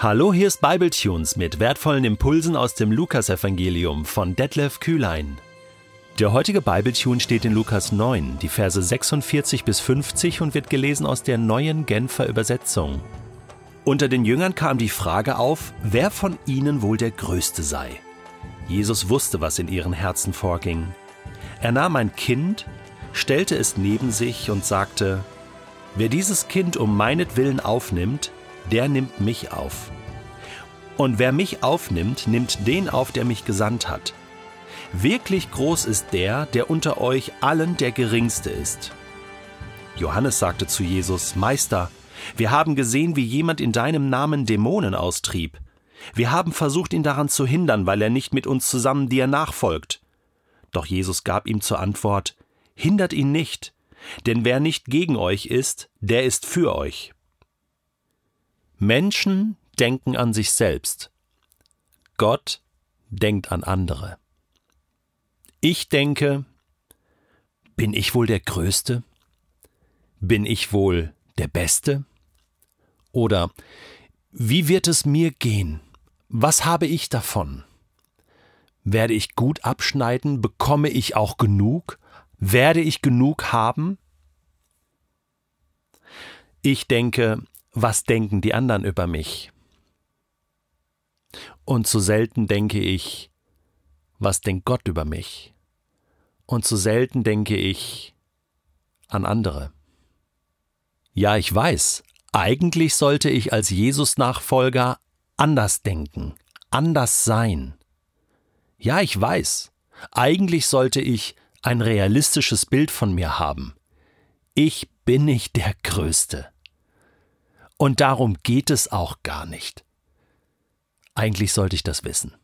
Hallo, hier ist Bibletunes mit wertvollen Impulsen aus dem Lukasevangelium von Detlef Kühlein. Der heutige Bibletune steht in Lukas 9, die Verse 46 bis 50 und wird gelesen aus der neuen Genfer Übersetzung. Unter den Jüngern kam die Frage auf, wer von ihnen wohl der Größte sei. Jesus wusste, was in ihren Herzen vorging. Er nahm ein Kind, stellte es neben sich und sagte, Wer dieses Kind um meinetwillen aufnimmt, der nimmt mich auf. Und wer mich aufnimmt, nimmt den auf, der mich gesandt hat. Wirklich groß ist der, der unter euch allen der geringste ist. Johannes sagte zu Jesus, Meister, wir haben gesehen, wie jemand in deinem Namen Dämonen austrieb. Wir haben versucht, ihn daran zu hindern, weil er nicht mit uns zusammen dir nachfolgt. Doch Jesus gab ihm zur Antwort, Hindert ihn nicht, denn wer nicht gegen euch ist, der ist für euch. Menschen denken an sich selbst. Gott denkt an andere. Ich denke, bin ich wohl der Größte? Bin ich wohl der Beste? Oder wie wird es mir gehen? Was habe ich davon? Werde ich gut abschneiden? Bekomme ich auch genug? Werde ich genug haben? Ich denke, was denken die anderen über mich? Und zu selten denke ich, was denkt Gott über mich? Und zu selten denke ich an andere. Ja, ich weiß, eigentlich sollte ich als Jesus-Nachfolger anders denken, anders sein. Ja, ich weiß, eigentlich sollte ich ein realistisches Bild von mir haben. Ich bin nicht der Größte. Und darum geht es auch gar nicht. Eigentlich sollte ich das wissen.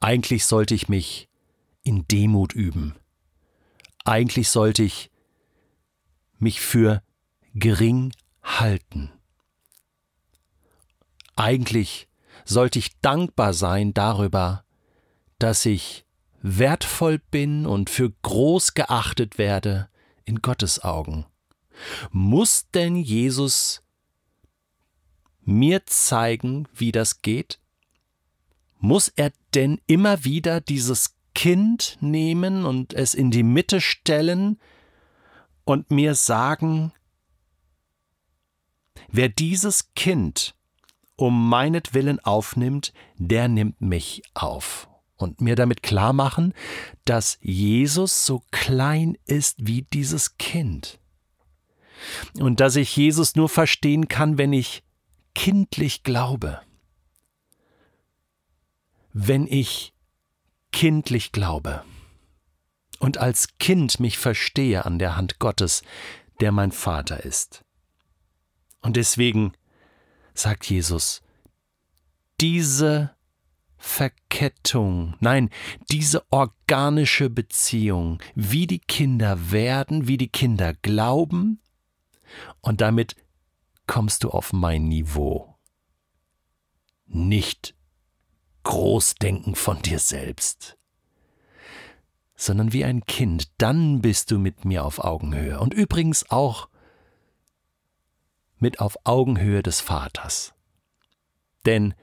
Eigentlich sollte ich mich in Demut üben. Eigentlich sollte ich mich für gering halten. Eigentlich sollte ich dankbar sein darüber, dass ich wertvoll bin und für groß geachtet werde in Gottes Augen. Muss denn Jesus mir zeigen, wie das geht? Muss er denn immer wieder dieses Kind nehmen und es in die Mitte stellen und mir sagen, wer dieses Kind um meinetwillen aufnimmt, der nimmt mich auf. Und mir damit klar machen, dass Jesus so klein ist wie dieses Kind. Und dass ich Jesus nur verstehen kann, wenn ich kindlich glaube, wenn ich kindlich glaube und als Kind mich verstehe an der Hand Gottes, der mein Vater ist. Und deswegen sagt Jesus, diese Verkettung, nein, diese organische Beziehung, wie die Kinder werden, wie die Kinder glauben, und damit kommst du auf mein Niveau. Nicht Großdenken von dir selbst, sondern wie ein Kind, dann bist du mit mir auf Augenhöhe und übrigens auch mit auf Augenhöhe des Vaters. Denn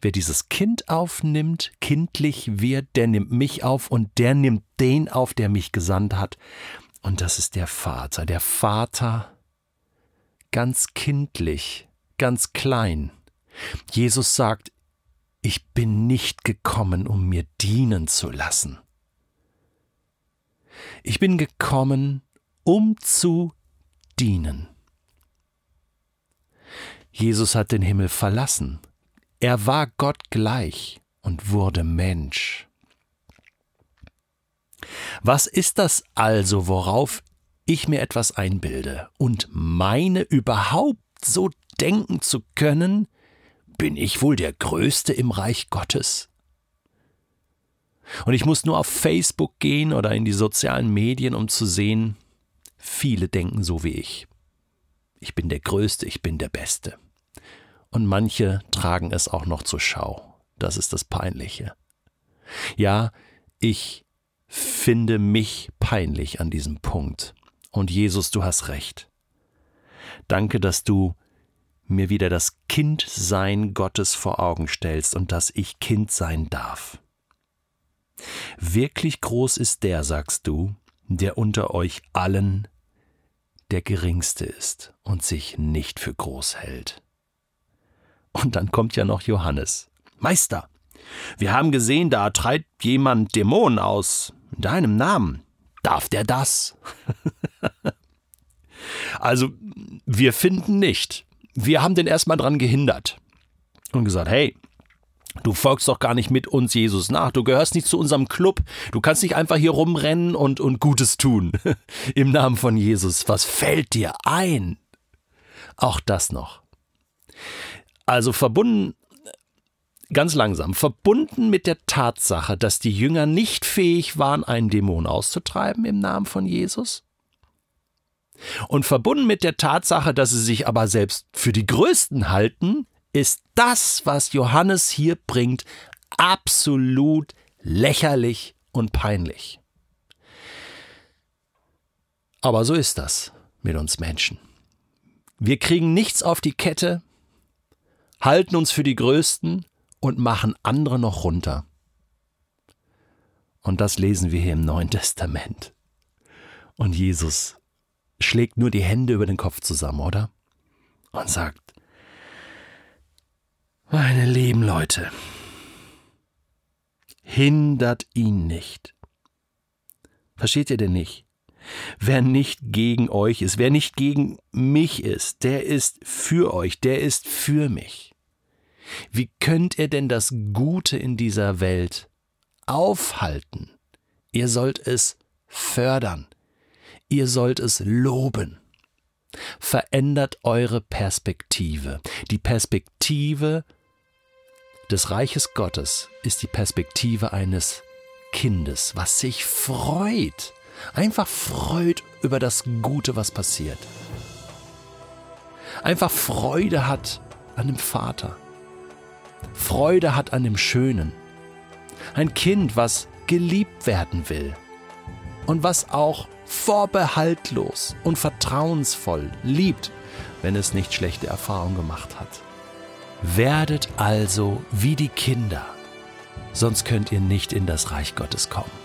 wer dieses Kind aufnimmt, kindlich wird, der nimmt mich auf und der nimmt den auf, der mich gesandt hat. Und das ist der Vater, der Vater ganz kindlich, ganz klein. Jesus sagt, ich bin nicht gekommen, um mir dienen zu lassen. Ich bin gekommen, um zu dienen. Jesus hat den Himmel verlassen. Er war Gott gleich und wurde Mensch. Was ist das also, worauf ich mir etwas einbilde und meine überhaupt so denken zu können, bin ich wohl der Größte im Reich Gottes? Und ich muss nur auf Facebook gehen oder in die sozialen Medien, um zu sehen, viele denken so wie ich. Ich bin der Größte, ich bin der Beste. Und manche tragen es auch noch zur Schau. Das ist das Peinliche. Ja, ich finde mich peinlich an diesem Punkt. Und Jesus, du hast recht. Danke, dass du mir wieder das Kindsein Gottes vor Augen stellst und dass ich Kind sein darf. Wirklich groß ist der, sagst du, der unter euch allen der geringste ist und sich nicht für groß hält. Und dann kommt ja noch Johannes. Meister, wir haben gesehen, da treibt jemand Dämonen aus. In deinem Namen. Darf der das? also, wir finden nicht. Wir haben den erstmal dran gehindert und gesagt, hey, Du folgst doch gar nicht mit uns Jesus nach. Du gehörst nicht zu unserem Club. Du kannst nicht einfach hier rumrennen und, und Gutes tun. Im Namen von Jesus. Was fällt dir ein? Auch das noch. Also verbunden, ganz langsam, verbunden mit der Tatsache, dass die Jünger nicht fähig waren, einen Dämon auszutreiben im Namen von Jesus. Und verbunden mit der Tatsache, dass sie sich aber selbst für die Größten halten, ist das, was Johannes hier bringt, absolut lächerlich und peinlich. Aber so ist das mit uns Menschen. Wir kriegen nichts auf die Kette, halten uns für die Größten und machen andere noch runter. Und das lesen wir hier im Neuen Testament. Und Jesus schlägt nur die Hände über den Kopf zusammen, oder? Und sagt, meine lieben Leute, hindert ihn nicht. Versteht ihr denn nicht? Wer nicht gegen euch ist, wer nicht gegen mich ist, der ist für euch, der ist für mich. Wie könnt ihr denn das Gute in dieser Welt aufhalten? Ihr sollt es fördern, ihr sollt es loben. Verändert eure Perspektive. Die Perspektive des Reiches Gottes ist die Perspektive eines Kindes, was sich freut, einfach freut über das Gute, was passiert. Einfach Freude hat an dem Vater. Freude hat an dem Schönen. Ein Kind, was geliebt werden will und was auch vorbehaltlos und vertrauensvoll liebt, wenn es nicht schlechte Erfahrungen gemacht hat. Werdet also wie die Kinder, sonst könnt ihr nicht in das Reich Gottes kommen.